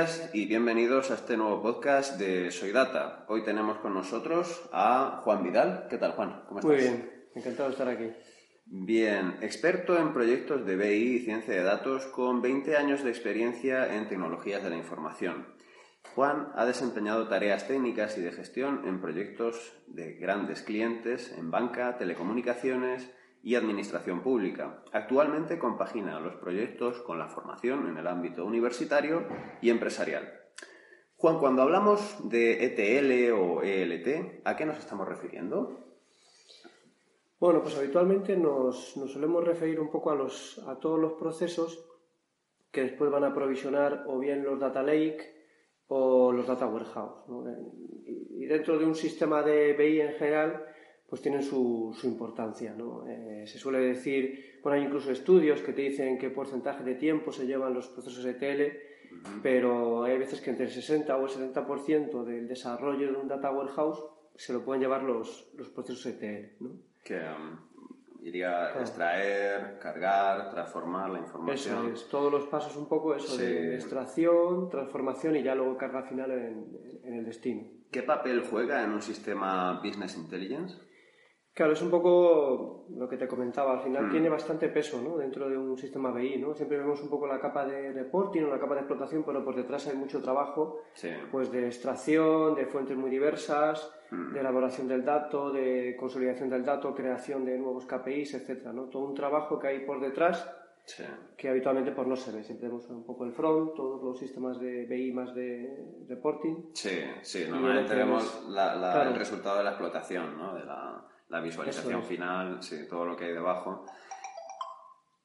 días y bienvenidos a este nuevo podcast de Soy Data. Hoy tenemos con nosotros a Juan Vidal. ¿Qué tal, Juan? ¿Cómo estás? Muy bien, encantado de estar aquí. Bien, experto en proyectos de BI y ciencia de datos con 20 años de experiencia en tecnologías de la información. Juan ha desempeñado tareas técnicas y de gestión en proyectos de grandes clientes en banca, telecomunicaciones y administración pública. Actualmente compagina los proyectos con la formación en el ámbito universitario y empresarial. Juan, cuando hablamos de ETL o ELT, ¿a qué nos estamos refiriendo? Bueno, pues habitualmente nos, nos solemos referir un poco a, los, a todos los procesos que después van a provisionar o bien los data lake o los data warehouse. y dentro de un sistema de BI en general, pues tienen su, su importancia. ¿no? Eh, se suele decir, bueno, hay incluso estudios que te dicen qué porcentaje de tiempo se llevan los procesos ETL, pero hay veces que entre el 60 o el 70% del desarrollo de un data warehouse se lo pueden llevar los, los procesos ETL. ¿no? Que um, iría a extraer, cargar, transformar la información. Eso es, todos los pasos un poco eso Sí. de extracción, transformación y ya luego carga final en, en el destino. ¿Qué papel juega en un sistema Business Intelligence? Claro, es un poco lo que te comentaba, al final Mm. tiene bastante peso ¿no? dentro de un sistema BI, ¿no? Siempre vemos un poco la capa de reporting o la capa de explotación, pero por detrás hay mucho trabajo Sí. pues de extracción, de fuentes muy diversas, Mm. de elaboración del dato, de consolidación del dato, creación de nuevos KPIs, etcétera, ¿no? Todo un trabajo que hay por detrás Sí. que habitualmente pues no se ve. Siempre vemos un poco el front, todos los sistemas de BI más de reporting. Sí, sí, normalmente vemos la- la- claro. el resultado de la explotación, ¿no? De la, la visualización es. final, sí, todo lo que hay debajo.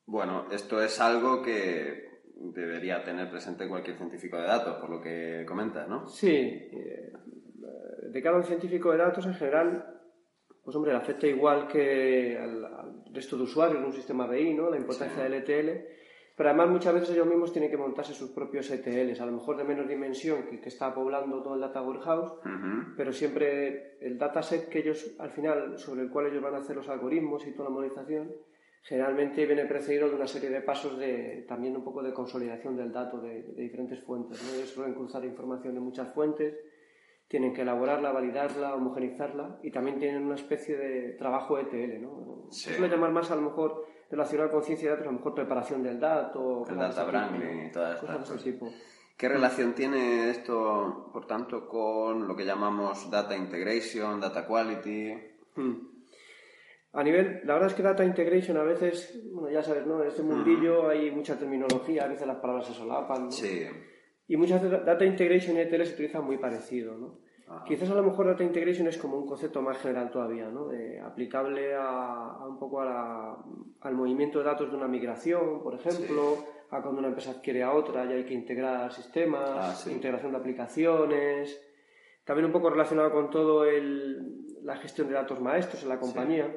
Bueno, esto es algo que debería tener presente cualquier científico de datos, por lo que comentas, ¿no? Sí, eh, de cara a un científico de datos en general, pues hombre, le afecta igual que al, al resto de usuarios de un sistema BI, ¿no? La importancia Sí. del ETL. Pero además muchas veces ellos mismos tienen que montarse sus propios ETLs, a lo mejor de menos dimensión que que está poblando todo el data warehouse, Ujú. pero siempre el dataset que ellos, al final, sobre el cual ellos van a hacer los algoritmos y toda la modelización, generalmente viene precedido de una serie de pasos de también un poco de consolidación del dato de, de diferentes fuentes. ¿no? Ellos suelen cruzar información de muchas fuentes, tienen que elaborarla, validarla, homogenizarla y también tienen una especie de trabajo ETL. ¿no? Sí. Se suele llamar más a lo mejor relacionado con ciencia de datos, a lo mejor preparación del dato, El data ¿no? y todas estas cosas de ese tipo. ¿Qué relación tiene esto, por tanto, con lo que llamamos data integration, data quality? Hmm. A nivel, la verdad es que data integration a veces, bueno, ya sabes, ¿no? En este mundillo hay mucha terminología, a veces las palabras se solapan, ¿no? Sí. Y muchas veces data integration y ETL se utilizan muy parecido, ¿no? Ajá. Quizás a lo mejor data integration es como un concepto más general todavía, ¿no? De- aplicable a, a un poco a la- al movimiento de datos de una migración, por ejemplo, a cuando una empresa adquiere a otra y hay que integrar sistemas, Ah, sí. integración de aplicaciones, también un poco relacionado con todo el, la gestión de datos maestros en la compañía.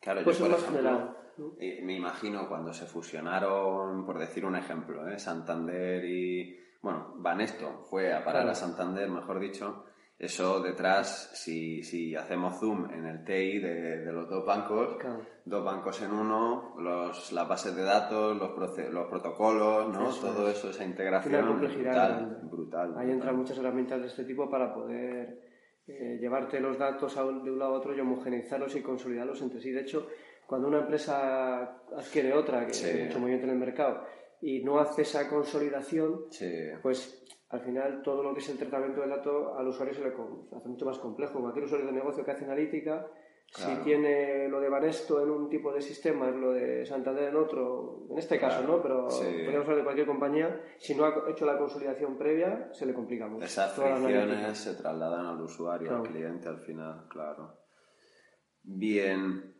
Claro, Pues yo, por ejemplo, general, ¿no? eh, me imagino cuando se fusionaron, por decir un ejemplo, ¿eh? Santander y... Bueno, Banesto fue a parar Claro. a Santander, mejor dicho. Eso detrás, si, si hacemos zoom en el TI de, de los dos bancos, Claro. dos bancos en uno, los, las bases de datos, los, los protocolos, ¿no? Eso Todo eso, esa integración brutal, grande. brutal. Ahí brutal. entran muchas herramientas de este tipo para poder eh, llevarte los datos a un- de un lado a otro y homogeneizarlos y consolidarlos entre sí. De hecho, cuando una empresa adquiere otra, que Sí. hay mucho movimiento en el mercado, y no hace esa consolidación, Sí. pues al final todo lo que es el tratamiento del dato al usuario se le hace mucho más complejo. Cualquier usuario de negocio que hace analítica Si tiene lo de Banesto en un tipo de sistema, es lo de Santander en otro, en este caso, ¿no? Pero podemos hablar de cualquier compañía, si no ha hecho la consolidación previa, se le complica mucho. Esas fricciones se trasladan al usuario, al cliente al final, claro. Bien.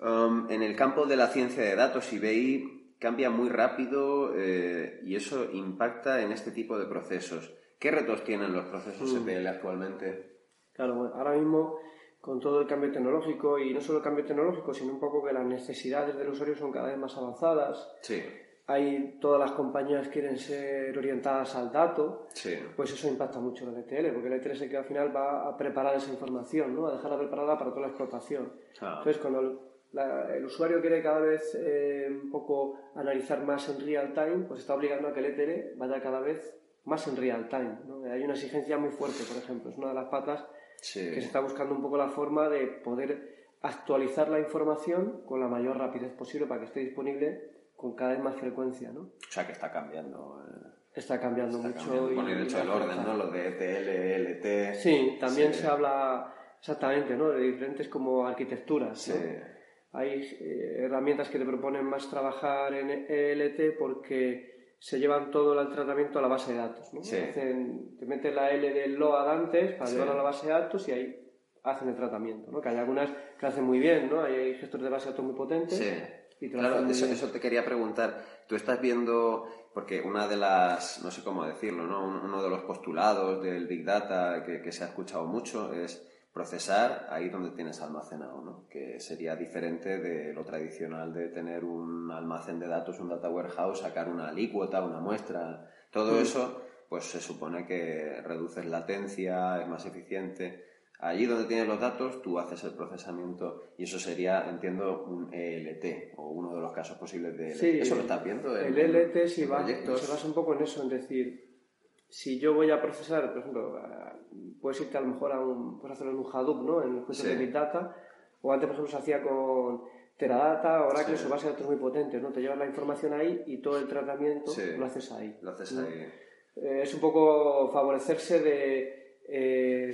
Um, en el campo de la ciencia de datos, IBI cambia muy rápido eh, y eso impacta en este tipo de procesos. ¿Qué retos tienen los procesos mm. ETL actualmente? Claro, ahora mismo con todo el cambio tecnológico y no solo el cambio tecnológico, sino un poco que las necesidades del usuario son cada vez más avanzadas. Sí. Hay, todas las compañías quieren ser orientadas al dato, sí. pues eso impacta mucho en el ETL, porque el ETL es el que al final va a preparar esa información, ¿no? a dejarla preparada para toda la explotación. Entonces, cuando el, usuario quiere cada vez eh, un poco analizar más en real time, pues está obligando a que el ETL vaya cada vez más en real time. ¿no? Hay una exigencia muy fuerte, por ejemplo, es una de las patas que se está buscando un poco la forma de poder actualizar la información con la mayor rapidez posible para que esté disponible con cada vez más frecuencia, ¿no? O sea que está cambiando. Eh, está cambiando mucho. y, de hecho el orden, ¿no? Lo de ETL, LT. Sí, también se habla exactamente, ¿no? De diferentes como arquitecturas. Sí. Hay eh, herramientas que te proponen más trabajar en ELT porque se llevan todo el tratamiento a la base de datos. ¿no? te meten la L del LOAD antes para llevarlo a la base de datos y ahí hacen el tratamiento. ¿no? Que hay algunas que hacen muy bien, ¿no? hay gestores de base de datos muy potentes. Sí. claro, eso, eso, te quería preguntar. Tú estás viendo, porque una de las, no sé cómo decirlo, ¿no? uno de los postulados del Big Data que, que se ha escuchado mucho es procesar ahí donde tienes almacenado, ¿no? que sería diferente de lo tradicional de tener un almacén de datos, un data warehouse, sacar una alícuota, una muestra, todo mm. eso, pues se supone que reduces latencia, es más eficiente. Allí donde tienes los datos, tú haces el procesamiento y eso sería, entiendo, un ELT o uno de los casos posibles de ELT. Sí, ¿Eso lo estás viendo? el ELT sí va, un poco en eso, en decir, si yo voy a procesar, por ejemplo, puedes irte a lo mejor a un, puedes hacerlo en un Hadoop, ¿no? En el juicio de Big Data, o antes, por ejemplo, se hacía con Teradata, Oracle, sí. base de datos muy potentes, ¿no? Te llevas la información ahí y todo el tratamiento lo haces ahí. Lo haces ahí. Eh, es un poco favorecerse de eh,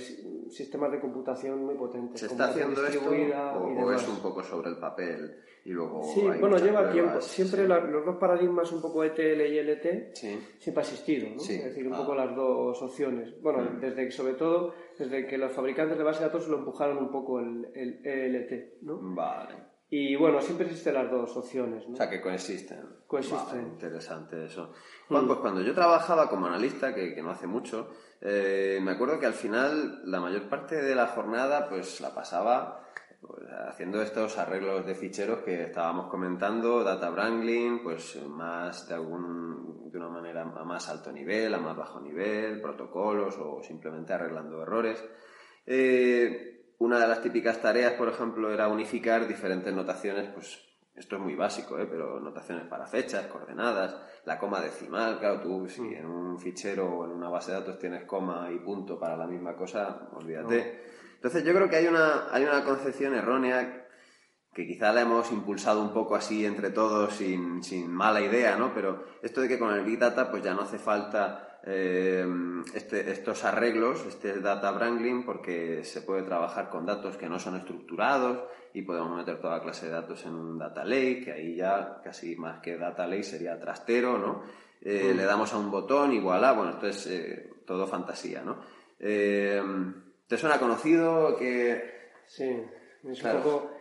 sistemas de computación muy potentes. ¿Se está haciendo esto o, es un poco sobre el papel y luego Sí, bueno, lleva tiempo. Siempre los dos paradigmas, un poco ETL y LT, siempre ha existido, ¿no? Es decir, un poco ah. las dos opciones. Bueno, mm. desde que, sobre todo, desde que los fabricantes de base de datos lo empujaron un poco el, el ELT, ¿no? Vale. Y bueno, siempre existen las dos opciones. ¿no? O sea, que coexisten. Coexisten. interesante eso. Juan, pues cuando yo trabajaba como analista, que, que no hace mucho, eh, me acuerdo que al final la mayor parte de la jornada pues la pasaba pues, haciendo estos arreglos de ficheros que estábamos comentando, data wrangling, pues más de algún de una manera a más alto nivel, a más bajo nivel, protocolos o simplemente arreglando errores. Eh, una de las típicas tareas, por ejemplo, era unificar diferentes notaciones, pues esto es muy básico, ¿eh? pero notaciones para fechas, coordenadas, la coma decimal, claro, tú si mm. en un fichero o en una base de datos tienes coma y punto para la misma cosa, olvídate. Entonces yo creo que hay una, hay una concepción errónea que quizá la hemos impulsado un poco así entre todos sin, sin mala idea, ¿no? Pero esto de que con el Big Data pues ya no hace falta eh, este, estos arreglos, este data wrangling, porque se puede trabajar con datos que no son estructurados y podemos meter toda clase de datos en un data lake, que ahí ya casi más que data lake sería trastero, ¿no? Eh, le damos a un botón, igual a, bueno, esto es eh, todo fantasía, ¿no? ¿Te suena conocido que...? Sí, es un poco...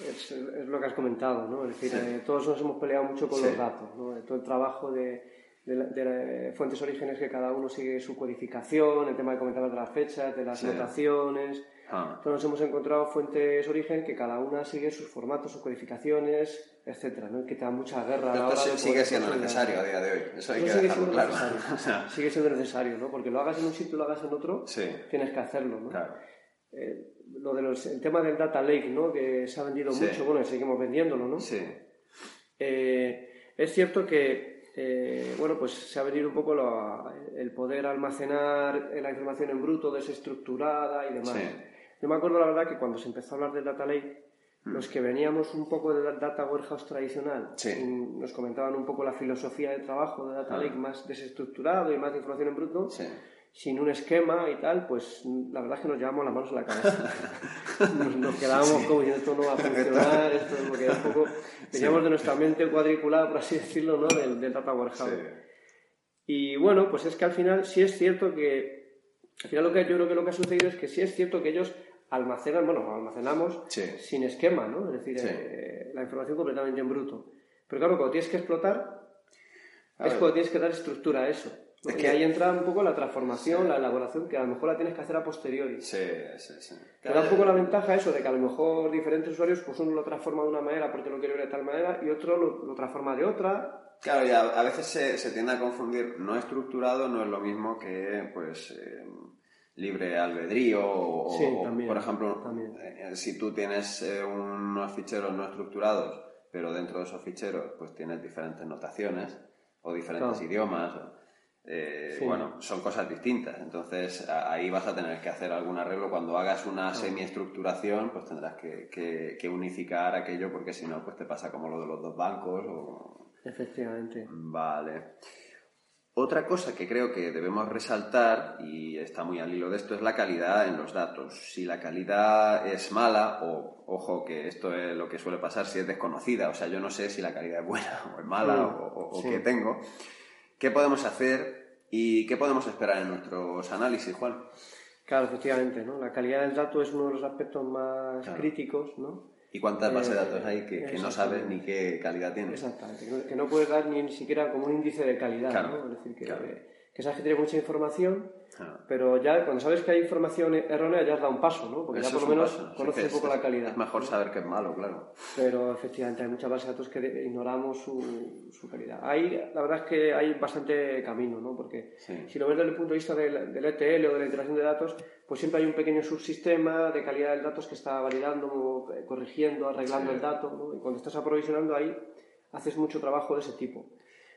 Es, lo que has comentado, ¿no? Es decir, todos nos hemos peleado mucho con los datos, ¿no? Todo el trabajo de de, fuentes orígenes que cada uno sigue su codificación, el tema de comentar de las fechas, de las notaciones. Ah. Entonces nos hemos encontrado fuentes origen que cada una sigue sus formatos, sus codificaciones, etcétera, ¿no? que te da mucha guerra. a la hora sigue siendo necesario a día de hoy. Eso hay que sigue siendo claro. necesario. sigue siendo necesario, ¿no? Porque lo hagas en un sitio y lo hagas en otro, tienes que hacerlo, ¿no? Claro. Eh, lo de el tema del data lake, ¿no? Que se ha vendido mucho, bueno, y seguimos vendiéndolo, ¿no? Sí. Eh, es cierto que eh, bueno, pues se ha venido un poco el poder almacenar la información en bruto, desestructurada y demás. Yo me acuerdo la verdad que cuando se empezó a hablar del data lake, mm. los que veníamos un poco del data warehouse tradicional, nos comentaban un poco la filosofía de trabajo de data lake más desestructurado y más de información en bruto. Sin un esquema y tal, pues la verdad es que nos llevamos las manos a la cabeza. nos, quedábamos como diciendo esto no va a funcionar, esto es lo que un poco... Veníamos de nuestra mente cuadriculada, por así decirlo, ¿no? del, del Data Warehouse. Y bueno, pues es que al final sí es cierto que, al final lo que yo creo que lo que ha sucedido es que sí es cierto que ellos almacenan, bueno, almacenamos sin esquema, ¿no? Es decir, eh, la información completamente en bruto. Pero claro, cuando tienes que explotar, es cuando tienes que dar estructura a eso. Porque ahí entra un poco la transformación, la elaboración, que a lo mejor la tienes que hacer a posteriori. Sí, sí, sí. Te da un poco la ventaja eso, de que a lo mejor diferentes usuarios, pues uno lo transforma de una manera porque lo quiere ver de tal manera y otro lo, transforma de otra. Claro, y a, veces se, se, tiende a confundir. No estructurado no es lo mismo que, pues, eh, libre albedrío o, por ejemplo, eh, si tú tienes eh, unos ficheros no estructurados, pero dentro de esos ficheros, pues tienes diferentes notaciones o diferentes idiomas. Eh, bueno, son cosas distintas. Entonces ahí vas a tener que hacer algún arreglo. Cuando hagas una semiestructuración, pues tendrás que, unificar aquello porque si no, pues te pasa como lo de los dos bancos. Efectivamente. Vale. Otra cosa que creo que debemos resaltar, y está muy al hilo de esto, es la calidad en los datos. Si la calidad es mala, o ojo que esto es lo que suele pasar si es desconocida, o sea, yo no sé si la calidad es buena o es mala o, qué tengo, ¿qué podemos hacer y qué podemos esperar en nuestros análisis, Juan? Claro, efectivamente, ¿no? La calidad del dato es uno de los aspectos más críticos, ¿no? ¿Y cuántas bases de datos hay que, no sabes ni qué calidad tienen? Exactamente, que no puedes dar ni, siquiera como un índice de calidad, ¿no? Es decir, que, que sabes que tiene mucha información, pero ya cuando sabes que hay información errónea ya has dado un paso, ¿no? Porque ya por lo menos conoces un poco la calidad. Es mejor saber que es malo, claro. Pero efectivamente hay muchas bases de datos que ignoramos su, su calidad. Ahí la verdad es que hay bastante camino, ¿no? Porque si lo ves desde el punto de vista del, del, ETL o de la integración de datos, pues siempre hay un pequeño subsistema de calidad del datos que está validando, corrigiendo, arreglando el dato, ¿no? Y cuando estás aprovisionando ahí haces mucho trabajo de ese tipo.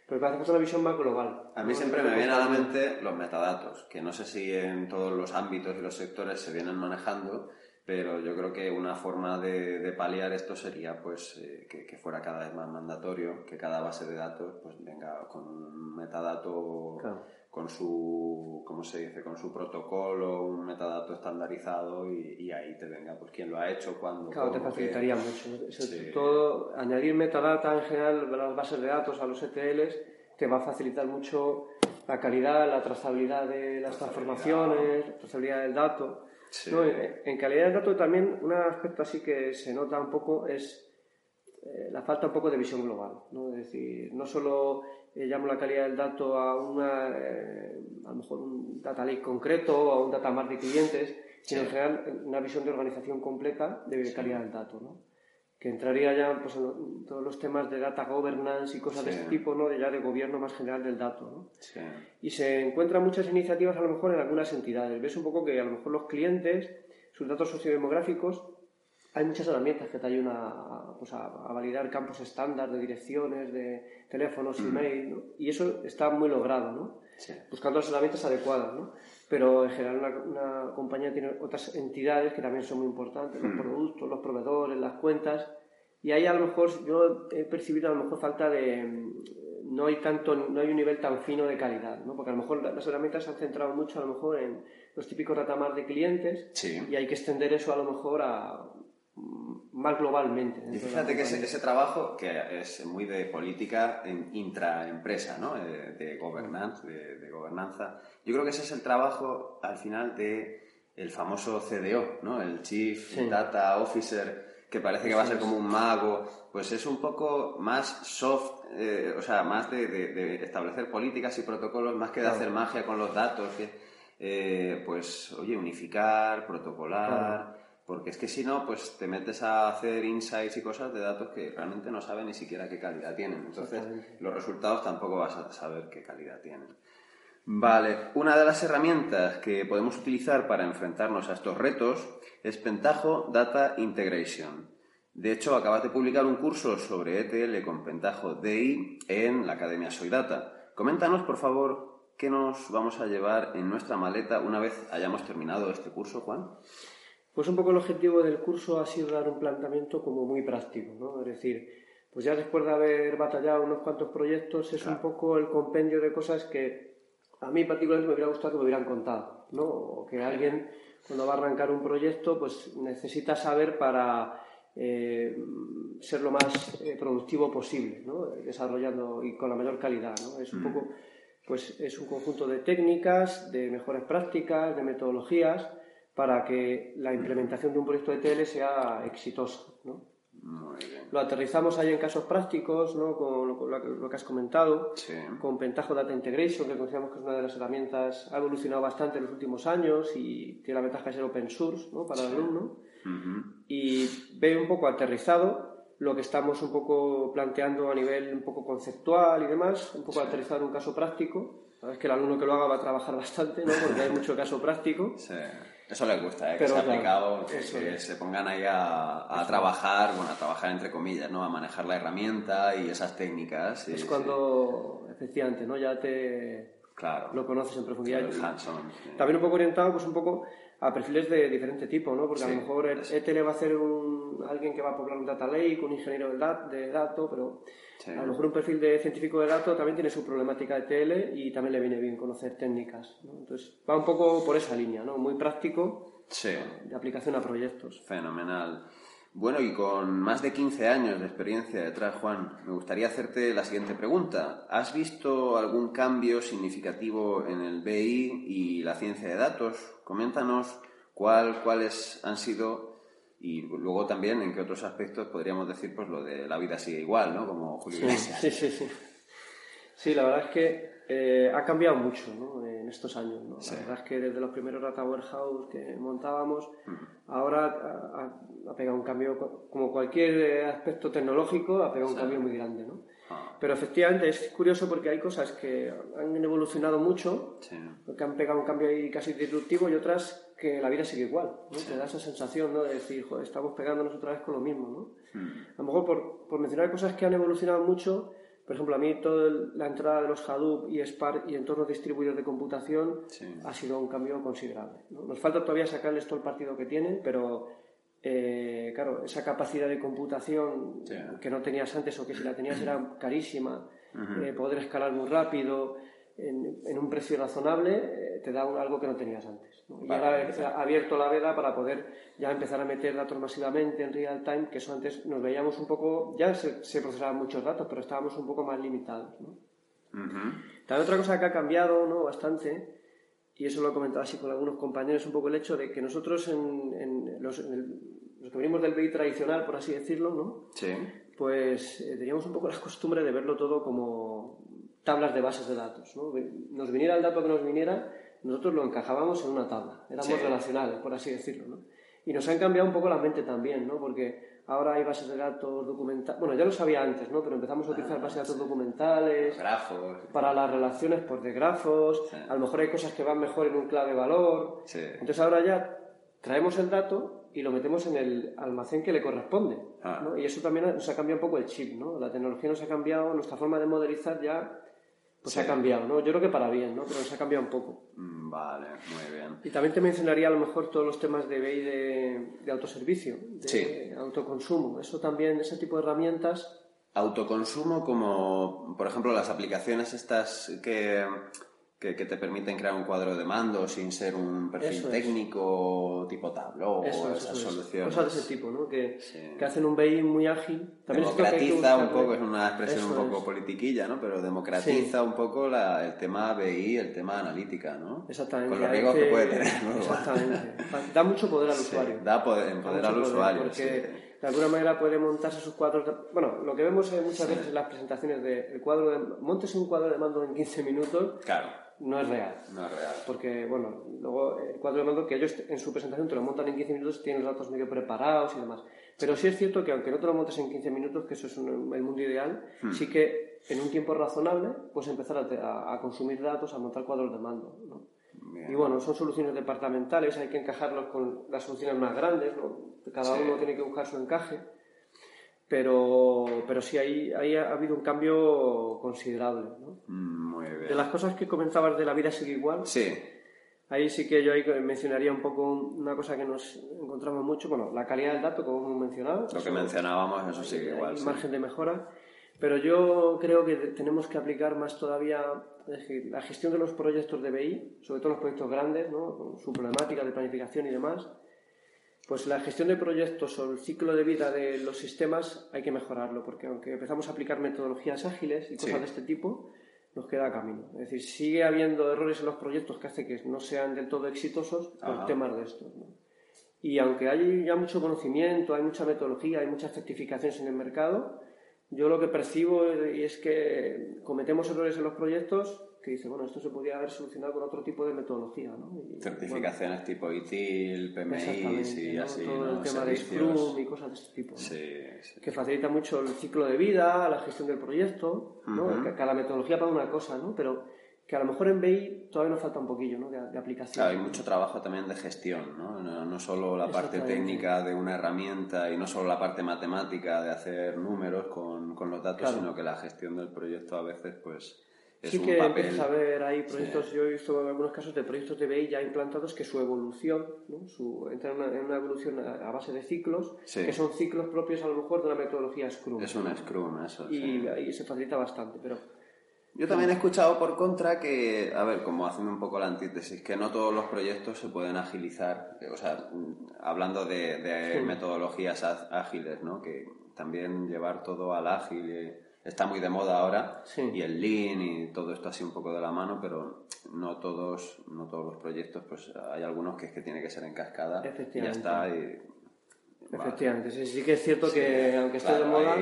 Pero parece que es una visión más global. A mí siempre me vienen a la mente los metadatos, que no sé si en todos los ámbitos y los sectores se vienen manejando, pero yo creo que una forma de, paliar esto sería pues eh, que, fuera cada vez más mandatorio, que cada base de datos pues venga con un metadato con su ¿cómo se dice? con su protocolo, un metadato estandarizado y, ahí te venga pues quién lo ha hecho, cuándo. Claro, te facilitaría mucho. Todo, añadir metadata en general a las bases de datos, a los ETLs, te va a facilitar mucho la calidad, la trazabilidad de las transformaciones, la trazabilidad del dato. En, calidad del dato también un aspecto así que se nota un poco es eh, la falta un poco de visión global. ¿no? Es decir, no solo eh, llamo la calidad del dato a una, eh, a lo mejor un data lake concreto o a un data mart de clientes, sino en general una visión de organización completa de calidad del dato, ¿no? que entraría ya pues, en todos los temas de data governance y cosas de ese tipo, ¿no? de ya de gobierno más general del dato. ¿no? Y se encuentran muchas iniciativas a lo mejor en algunas entidades. Ves un poco que a lo mejor los clientes, sus datos sociodemográficos, hay muchas herramientas que te ayudan a, pues a, validar campos estándar de direcciones, de teléfonos, mm. email, y eso está muy logrado, ¿no? buscando las herramientas adecuadas. ¿no? Pero en general una, compañía tiene otras entidades que también son muy importantes, los mm. productos, los proveedores, las cuentas, y ahí a lo mejor yo he percibido a lo mejor falta de... No hay, tanto, no hay un nivel tan fino de calidad, ¿no? porque a lo mejor las herramientas se han centrado mucho a lo mejor en los típicos datamar de clientes y hay que extender eso a lo mejor a más globalmente. Y fíjate que ese, trabajo, que es muy de política en intraempresa, ¿no? de, de governance, de, gobernanza, yo creo que ese es el trabajo al final de el famoso CDO, ¿no? el Chief Data Officer, que parece que va a ser como un mago, pues es un poco más soft, eh, o sea, más de, establecer políticas y protocolos, más que de hacer magia con los datos, eh, pues, oye, unificar, protocolar porque es que si no, pues te metes a hacer insights y cosas de datos que realmente no sabes ni siquiera qué calidad tienen. Entonces, los resultados tampoco vas a saber qué calidad tienen. Vale, una de las herramientas que podemos utilizar para enfrentarnos a estos retos es Pentaho Data Integration. De hecho, acabas de publicar un curso sobre ETL con Pentaho DI en la Academia Soy Data. Coméntanos, por favor, qué nos vamos a llevar en nuestra maleta una vez hayamos terminado este curso, Juan. Pues un poco el objetivo del curso ha sido dar un planteamiento como muy práctico, ¿no? Es decir, pues ya después de haber batallado unos cuantos proyectos es un poco el compendio de cosas que a mí particularmente me hubiera gustado que me hubieran contado, ¿no? O que alguien, cuando va a arrancar un proyecto, pues necesita saber para eh, ser lo más eh, productivo posible, ¿no? desarrollando y con la mayor calidad. ¿no? Es un poco, pues es un conjunto de técnicas, de mejores prácticas, de metodologías para que la implementación de un proyecto de TL sea exitosa. ¿no? Lo aterrizamos ahí en casos prácticos, ¿no? con lo, que has comentado, con Pentaho Data Integration, que consideramos que es una de las herramientas, ha evolucionado bastante en los últimos años y tiene la ventaja de ser open source ¿no? para el alumno. Y ve un poco aterrizado lo que estamos un poco planteando a nivel un poco conceptual y demás, un poco aterrizado en un caso práctico. Sabes que el alumno que lo haga va a trabajar bastante, ¿no? porque hay mucho caso práctico. Sí. Eso les gusta, ¿eh? que sea aplicado, que, se pongan ahí a, trabajar, bueno, a trabajar entre comillas, ¿no? A manejar la herramienta y esas técnicas. es cuando, efectivamente, ¿no? Ya te claro. lo conoces en profundidad. También un poco orientado, pues un poco a perfiles de diferente tipo, ¿no? Porque a lo mejor el ETL va a ser un, alguien que va a poblar un data lake, un ingeniero de datos, pero a lo mejor un perfil de científico de datos también tiene su problemática de TL y también le viene bien conocer técnicas. Entonces va un poco por esa línea, ¿no? Muy práctico de aplicación a proyectos. Fenomenal. Bueno, y con más de 15 años de experiencia detrás, Juan, me gustaría hacerte la siguiente pregunta. ¿Has visto algún cambio significativo en el BI y la ciencia de datos? Coméntanos cuál, cuáles han sido y luego también en qué otros aspectos podríamos decir pues lo de la vida sigue igual, ¿no? Como Julio Iglesias. Sí, sí, sí. Sí, la verdad es que eh, ha cambiado mucho ¿no? en estos años. ¿no? La verdad es que desde los primeros Data Warehouse que montábamos, ahora ha, pegado un cambio, como cualquier aspecto tecnológico, ha pegado un cambio muy grande. ¿no? Ah. Pero efectivamente es curioso porque hay cosas que han evolucionado mucho, que han pegado un cambio ahí casi disruptivo y otras que la vida sigue igual, ¿no? Te da esa sensación, ¿no? De decir, joder, estamos pegándonos otra vez con lo mismo, ¿no? Hmm. A lo mejor por, por, mencionar cosas que han evolucionado mucho, por ejemplo, a mí toda la entrada de los Hadoop y Spark y entornos distribuidos de computación ha sido un cambio considerable. ¿no? Nos falta todavía sacarles todo el partido que tienen, pero eh, claro, esa capacidad de computación que no tenías antes o que si la tenías era carísima, eh, poder escalar muy rápido, en, un precio razonable eh, te da algo que no tenías antes. Y ahora ha abierto la veda para poder ya empezar a meter datos masivamente en real time, que eso antes nos veíamos un poco, ya se, procesaban muchos datos, pero estábamos un poco más limitados. También otra cosa que ha cambiado ¿no? bastante, y eso lo he comentado así con algunos compañeros, un poco el hecho de que nosotros en, los, que venimos del BI tradicional, por así decirlo, ¿no? pues eh, teníamos un poco la costumbre de verlo todo como tablas de bases de datos. ¿no? Nos viniera el dato que nos viniera, nosotros lo encajábamos en una tabla, éramos relacionales, por así decirlo. ¿no? Y nos han cambiado un poco la mente también, ¿no? porque ahora hay bases de datos documentales, bueno, ya lo sabía antes, ¿no? pero empezamos a utilizar bases de datos documentales, grafos, para las relaciones pues, de grafos, a lo mejor hay cosas que van mejor en un clave valor, entonces ahora ya traemos el dato y lo metemos en el almacén que le corresponde. Ah. ¿no? Y eso también nos ha cambiado un poco el chip, ¿no? La tecnología nos ha cambiado, nuestra forma de modelizar ya pues ha cambiado, ¿no? Yo creo que para bien, ¿no? Pero se ha cambiado un poco. Mm, vale, muy bien. Y también te mencionaría a lo mejor todos los temas de BI de, de autoservicio, de autoconsumo. Eso también, ese tipo de herramientas. Autoconsumo como, por ejemplo, las aplicaciones estas que que, te permiten crear un cuadro de mando sin ser un perfil técnico tipo Tableau o esas soluciones. Cosas de ese tipo, ¿no? Que, que hacen un BI muy ágil. También democratiza un poco, es una expresión un poco politiquilla, ¿no? Pero democratiza un poco la, el tema BI, el tema analítica, ¿no? Exactamente. Con los riesgos que, puede tener, Exactamente. da mucho poder al usuario. Da poder, poder al usuario, porque de alguna manera puede montarse sus cuadros. De... Bueno, lo que vemos muchas veces en las presentaciones de cuadro de. Montes un cuadro de mando en 15 minutos. Claro no es real. No es real. Porque, bueno, luego el cuadro de mando que ellos en su presentación te lo montan en 15 minutos, tienen los datos medio preparados y demás. Pero sí es cierto que aunque no te lo montes en 15 minutos, que eso es el mundo ideal, hmm. sí que en un tiempo razonable puedes empezar a, consumir datos, a montar cuadros de mando. ¿no? Y bueno, son soluciones departamentales, hay que encajarlos con las soluciones más grandes, ¿no? cada uno tiene que buscar su encaje pero, pero sí ahí, ahí ha habido un cambio considerable. ¿no? Mm, muy bien. De las cosas que comentabas de la vida sigue igual, sí. ahí sí que yo ahí mencionaría un poco una cosa que nos encontramos mucho, bueno, la calidad del dato, como hemos mencionado. Lo que mencionábamos, eso sigue igual. Hay margen de mejora. Pero yo creo que tenemos que aplicar más todavía la gestión de los proyectos de BI, sobre todo los proyectos grandes, ¿no? con su problemática de planificación y demás. Pues la gestión de proyectos o el ciclo de vida de los sistemas hay que mejorarlo, porque aunque empezamos a aplicar metodologías ágiles y cosas de este tipo, nos queda camino. Es decir, sigue habiendo errores en los proyectos que hace que no sean del todo exitosos por temas de estos. Y aunque hay ya mucho conocimiento, hay mucha metodología, hay muchas certificaciones en el mercado, yo lo que percibo es que cometemos errores en los proyectos que dice, bueno, esto se podría haber solucionado con otro tipo de metodología, ¿no? Certificaciones tipo ITIL, PMI y así, Todo el tema de Scrum y cosas de este tipo. Que facilita mucho el ciclo de vida, la gestión del proyecto, ¿no? Cada metodología para una cosa, ¿no? Pero que a lo mejor en BI todavía nos falta un poquillo ¿no? de, aplicación. Claro, hay mucho trabajo también de gestión, ¿no? No, solo la parte técnica de una herramienta y no solo la parte matemática de hacer números con, con los datos, sino que la gestión del proyecto a veces pues es sí un que papel... empiezas a ver, hay proyectos, yo he visto algunos casos de proyectos de BI ya implantados que su evolución, ¿no? su, entran en una, evolución a, base de ciclos, que son ciclos propios a lo mejor de una metodología Scrum. Es un Scrum, eso. Y ahí se facilita bastante, pero yo también he escuchado por contra que, a ver, como haciendo un poco la antítesis, que no todos los proyectos se pueden agilizar, o sea, hablando de, metodologías ágiles, ¿no? Que también llevar todo al ágil eh, está muy de moda ahora y el lean y todo esto así un poco de la mano, pero no todos, no todos los proyectos, pues hay algunos que es que tiene que ser en cascada y ya está. Y, Efectivamente, sí, sí que es cierto que aunque esté de moda,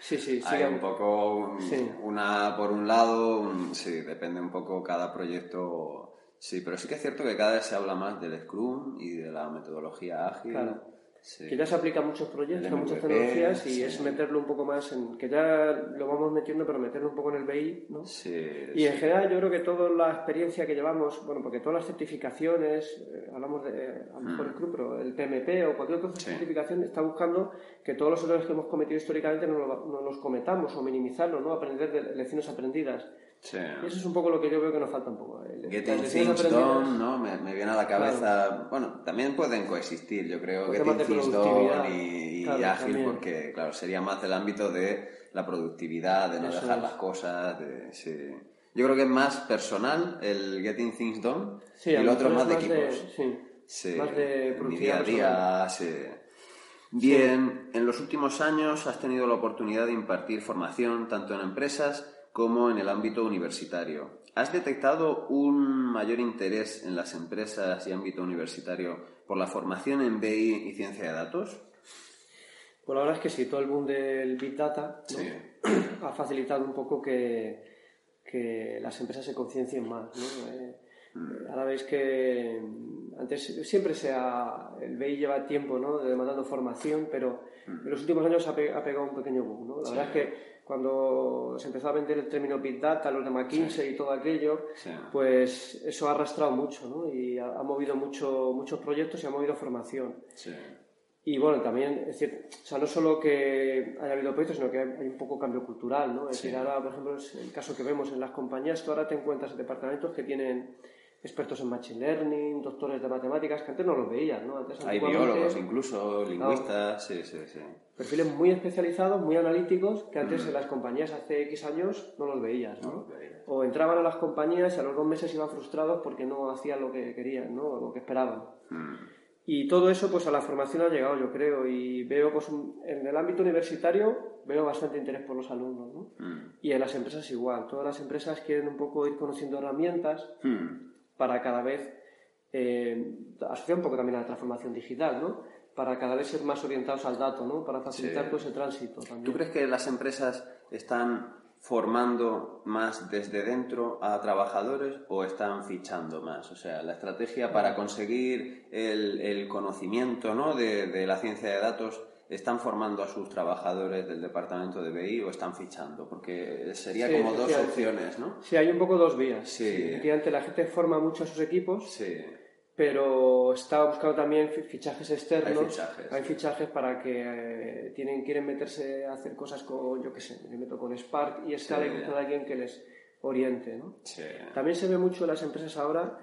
sí, sí, hay un poco una por un lado, sí, depende un poco cada proyecto, sí, pero sí que es cierto que cada vez se habla más del Scrum y de la metodología ágil. Que ya se aplica a muchos proyectos, a muchas tecnologías y es meterlo un poco más en. que ya lo vamos metiendo, pero meterlo un poco en el BI, ¿no? y en general yo creo que toda la experiencia que llevamos, bueno, porque todas las certificaciones, eh, hablamos de, a lo mejor el mm. pero el PMP o cualquier otra certificación está buscando que todos los errores que hemos cometido históricamente no, no los cometamos o minimizarlos, ¿no? Aprender de lecciones aprendidas. Sí. Eso es un poco lo que yo veo que nos falta un poco. Getting things done, ¿no? Me, viene a la cabeza. Bueno, también pueden coexistir, yo creo, Getting things done y, ágil, porque, claro, sería más el ámbito de la productividad, de no dejar las cosas. De, sí. Yo creo que es más personal el Getting things done y el otro más de equipos. sí. Más de productividad. Día a día, Bien, en los últimos años has tenido la oportunidad de impartir formación tanto en empresas como en el ámbito universitario. ¿Has detectado un mayor interés en las empresas y ámbito universitario por la formación en BI y ciencia de datos? Pues la verdad es que sí, todo el boom del Big Data ha facilitado un poco que, las empresas se conciencien más. Eh, mm. ahora veis que antes siempre sea el BI lleva tiempo ¿no? demandando formación, pero mm. en los últimos años ha, pegado un pequeño boom. ¿no? La verdad es que cuando se empezó a vender el término Big Data, los de McKinsey y todo aquello, pues eso ha arrastrado mucho, ¿no? Y ha, movido mucho, muchos proyectos y ha movido formación. Y bueno, también, es decir, o sea, no solo que haya habido proyectos, sino que hay un poco cambio cultural, ¿no? Es decir, ahora, por ejemplo, el caso que vemos en las compañías, tú ahora te encuentras departamentos que tienen expertos en Machine Learning, doctores de matemáticas, que antes no los veías, ¿no? Antes, Hay biólogos incluso, lingüistas, sí, sí, sí. Perfiles muy especializados, muy analíticos, que antes en las compañías hace X años no los veías, ¿no? O entraban a las compañías y a los dos meses iban frustrados porque no hacían lo que querían, ¿no? O lo que esperaban. Mm. Y todo eso, pues a la formación ha llegado, yo creo, y veo, pues en el ámbito universitario, veo bastante interés por los alumnos, ¿no? Mm. Y en las empresas igual. Todas las empresas quieren un poco ir conociendo herramientas mm para cada vez, eh, asociar un poco también a la transformación digital, ¿no? Para cada vez ser más orientados al dato, ¿no? Para facilitar todo ese tránsito también. ¿Tú crees que las empresas están formando más desde dentro a trabajadores o están fichando más? O sea, la estrategia para conseguir el, conocimiento ¿no? de, la ciencia de datos ¿Están formando a sus trabajadores del departamento de BI o están fichando? Porque sería como dos opciones, ¿no? Sí, hay un poco dos vías. Sí. Efectivamente, la gente forma mucho a sus equipos, sí. pero está buscando también fichajes externos. Hay fichajes. Hay fichajes para que eh, tienen, quieren meterse a hacer cosas con, yo qué sé, me meto con Spark y Scala sí. y alguien que les oriente, ¿no? Sí. También se ve mucho en las empresas ahora,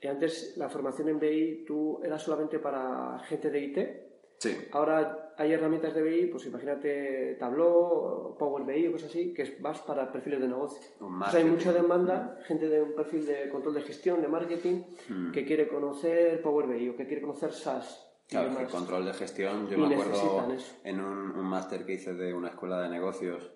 que antes la formación en BI tú era solamente para gente de IT, Sí. Ahora hay herramientas de BI, pues imagínate Tableau, Power BI o cosas así, que es más para perfiles de negocio. Un Entonces hay mucha demanda, gente de un perfil de control de gestión, de marketing, Mm. que quiere conocer Power BI o que quiere conocer SaaS. Claro, el control de gestión, yo me acuerdo en un, un máster que hice de una escuela de negocios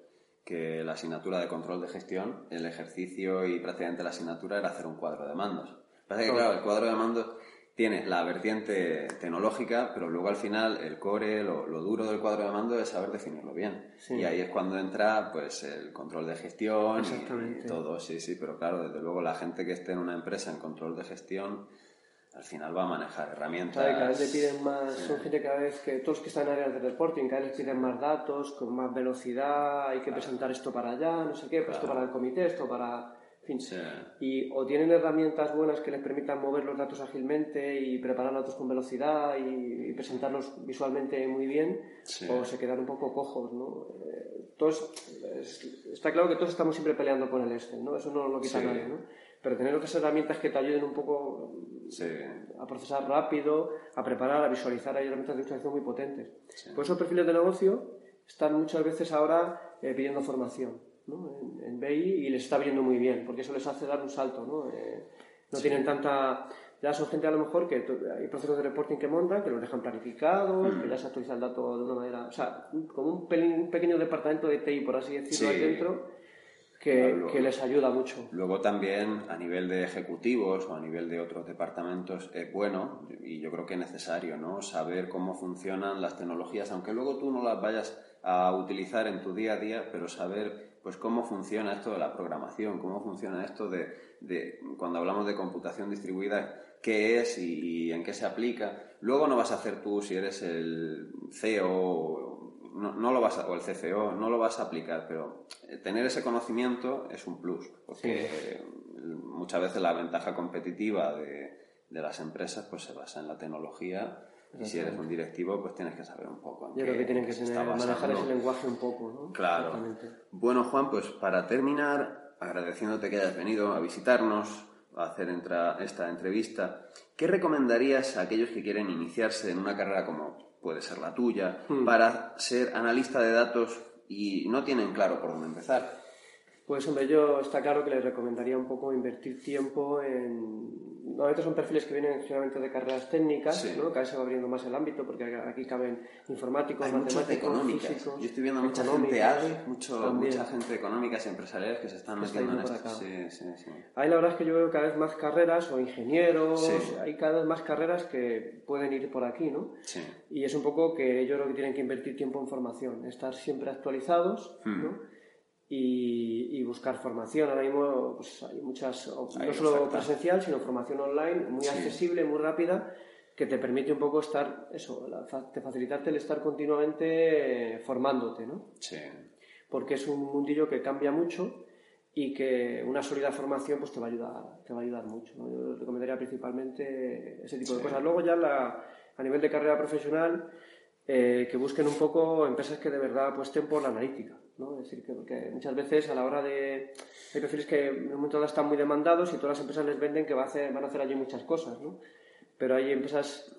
que la asignatura de control de gestión, el ejercicio y prácticamente la asignatura era hacer un cuadro de mandos. Parece que, claro, el cuadro de mandos tiene la vertiente tecnológica, pero luego al final el core, lo, lo duro del cuadro de mando es saber definirlo bien. Sí. Y ahí es cuando entra pues el control de gestión y- y todo, sí, sí, pero claro, desde luego la gente que esté en una empresa en control de gestión al final va a manejar herramientas. Claro, cada vez le piden más, son gente cada vez que todos que están en áreas de reporting, cada vez les piden más datos, con más velocidad, hay que presentar esto para allá, no sé qué, pues esto para el comité, esto para... Fin, Sí. y o tienen herramientas buenas que les permitan mover los datos ágilmente y preparar datos con velocidad y, y presentarlos visualmente muy bien, Sí. o se quedan un poco cojos, ¿no? Eh, todos, es- está claro que todos estamos siempre peleando con el Excel, ¿no? Eso no lo quita Sí. nadie, ¿no? Pero tener otras herramientas que te ayuden un poco a procesar rápido, a preparar, a visualizar, hay herramientas de visualización muy potentes. Por eso perfiles de negocio están muchas veces ahora eh, pidiendo formación ¿no? en, en BI y les está viniendo muy bien, porque eso les hace dar un salto. No, Eh, no tienen tanta... Ya son gente a lo mejor que hay procesos de reporting que montan, que los dejan planificados, Mm. que ya se actualiza el dato de una manera... O sea, como un, pelín- un pequeño departamento de TI, por así decirlo, Sí. ahí dentro, que, Claro. que les ayuda mucho. Luego también a nivel de ejecutivos o a nivel de otros departamentos es bueno y yo creo que es necesario, ¿no? Saber cómo funcionan las tecnologías, aunque luego tú no las vayas a utilizar en tu día a día, pero saber pues cómo funciona esto de la programación, cómo funciona esto de, de cuando hablamos de computación distribuida, qué es y, y en qué se aplica. Luego no vas a hacer tú si eres el CEO o- no, no lo vas a- o el CFO, no lo vas a aplicar, pero eh, tener ese conocimiento es un plus, porque eh, muchas veces la ventaja competitiva de, de las empresas pues se basa en la tecnología y si eres un directivo pues tienes que saber un poco. en Yo creo que tienen que tener, manejar ese lenguaje un poco, ¿no? Claro. Bueno, Juan, pues para terminar, agradeciéndote que hayas venido a visitarnos, a hacer entra- esta entrevista, ¿qué recomendarías a aquellos que quieren iniciarse en una carrera como puede ser la tuya, Hmm. para ser analista de datos y no tienen claro por dónde empezar? Pues hombre, yo está claro que les recomendaría un poco invertir tiempo en... Normalmente son perfiles que vienen generalmente de carreras técnicas, Sí. ¿no? Cada vez se va abriendo más el ámbito porque aquí caben informáticos, Hay matemáticos, físicos... Yo estoy viendo mucha gente ADE, mucho, mucha gente económicas y empresariales que se están Que metiendo en esto. Sí, sí, sí. Ahí la verdad es que yo veo cada vez más carreras o ingenieros, hay cada vez más carreras que pueden ir por aquí, ¿no? Sí. Y es un poco que yo creo que tienen que invertir tiempo en formación, estar siempre actualizados Hmm. ¿no? Y, y buscar formación. Ahora mismo pues, hay muchas, no solo presencial, sino formación online, muy Sí. accesible, muy rápida, que te permite un poco estar, eso, la te facilitarte el estar continuamente formándote, ¿no? Sí. Porque es un mundillo que cambia mucho y que una sólida formación pues te va a ayudar, te va a ayudar mucho. ¿no? Yo recomendaría principalmente ese tipo de Sí. cosas. Luego ya la- a nivel de carrera profesional eh, que busquen un poco empresas que de verdad apuesten por la analítica. ¿No? Es decir, que, muchas veces a la hora de... Hay perfiles que en un momento dado están muy demandados y todas las empresas les venden que va a hacer- van a hacer allí muchas cosas. ¿no? Pero hay empresas...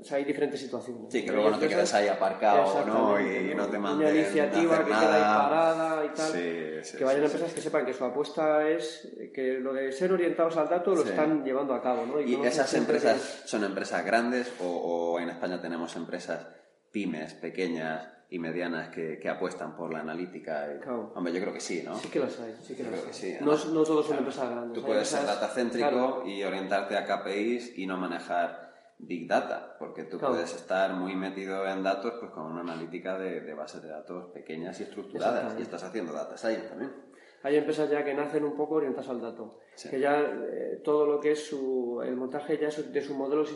O sea, hay diferentes situaciones. Sí, que luego no te quedes ahí aparcado, ¿no? Y no te Una manden iniciativa hacer que queda ahí parada y tal. Sí, sí, que vayan sí, empresas que sepan que su apuesta es que lo de ser orientados al dato lo están llevando a cabo. ¿no? ¿Y conocen esas empresas son empresas grandes o, o en España tenemos empresas pymes, pequeñas y medianas que, que apuestan por la analítica? Y- Claro. Hombre, yo creo que sí, ¿no? Sí que hay, sí que creo hay. que sí, no, no todos son claro, empresas grandes. Tú puedes ser datacéntrico claro, y orientarte a KPIs y no manejar Big Data, porque tú puedes estar muy metido en datos pues con una analítica de, de bases de datos pequeñas y estructuradas y estás haciendo data science también. Hay empresas ya que nacen un poco orientadas al dato. Sí. Que ya eh, todo lo que es su, el montaje ya su- de sus modelos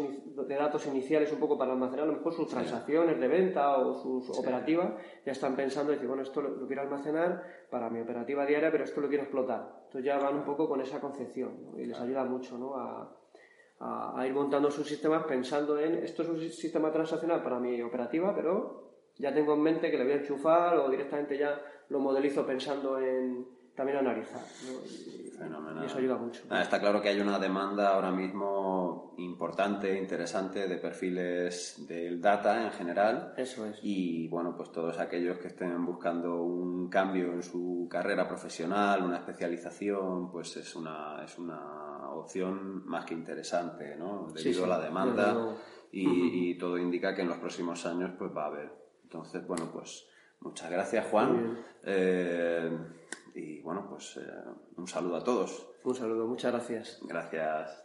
de datos iniciales, un poco para almacenar a lo mejor sus transacciones de venta o sus operativas, ya están pensando, decir, bueno, esto lo, lo quiero almacenar para mi operativa diaria, pero esto lo quiero explotar. Entonces ya van un poco con esa concepción ¿no? y les ayuda mucho ¿no? a, a- a ir montando sus sistemas pensando en, esto es un sistema transaccional para mi operativa, pero ya tengo en mente que le voy a enchufar o directamente ya lo modelizo pensando en también analizar. ¿no? Fenomenal. y eso ayuda mucho. Ah, está claro que hay una demanda ahora mismo importante, interesante de perfiles del data en general. Eso es. Y bueno, pues todos aquellos que estén buscando un cambio en su carrera profesional, una especialización, pues es una, es una opción más que interesante, ¿no? Debido a la demanda y, y, todo indica que en los próximos años pues va a haber. Entonces, bueno, pues muchas gracias Juan. Y bueno, pues eh, un saludo a todos. Un saludo, muchas gracias. Gracias.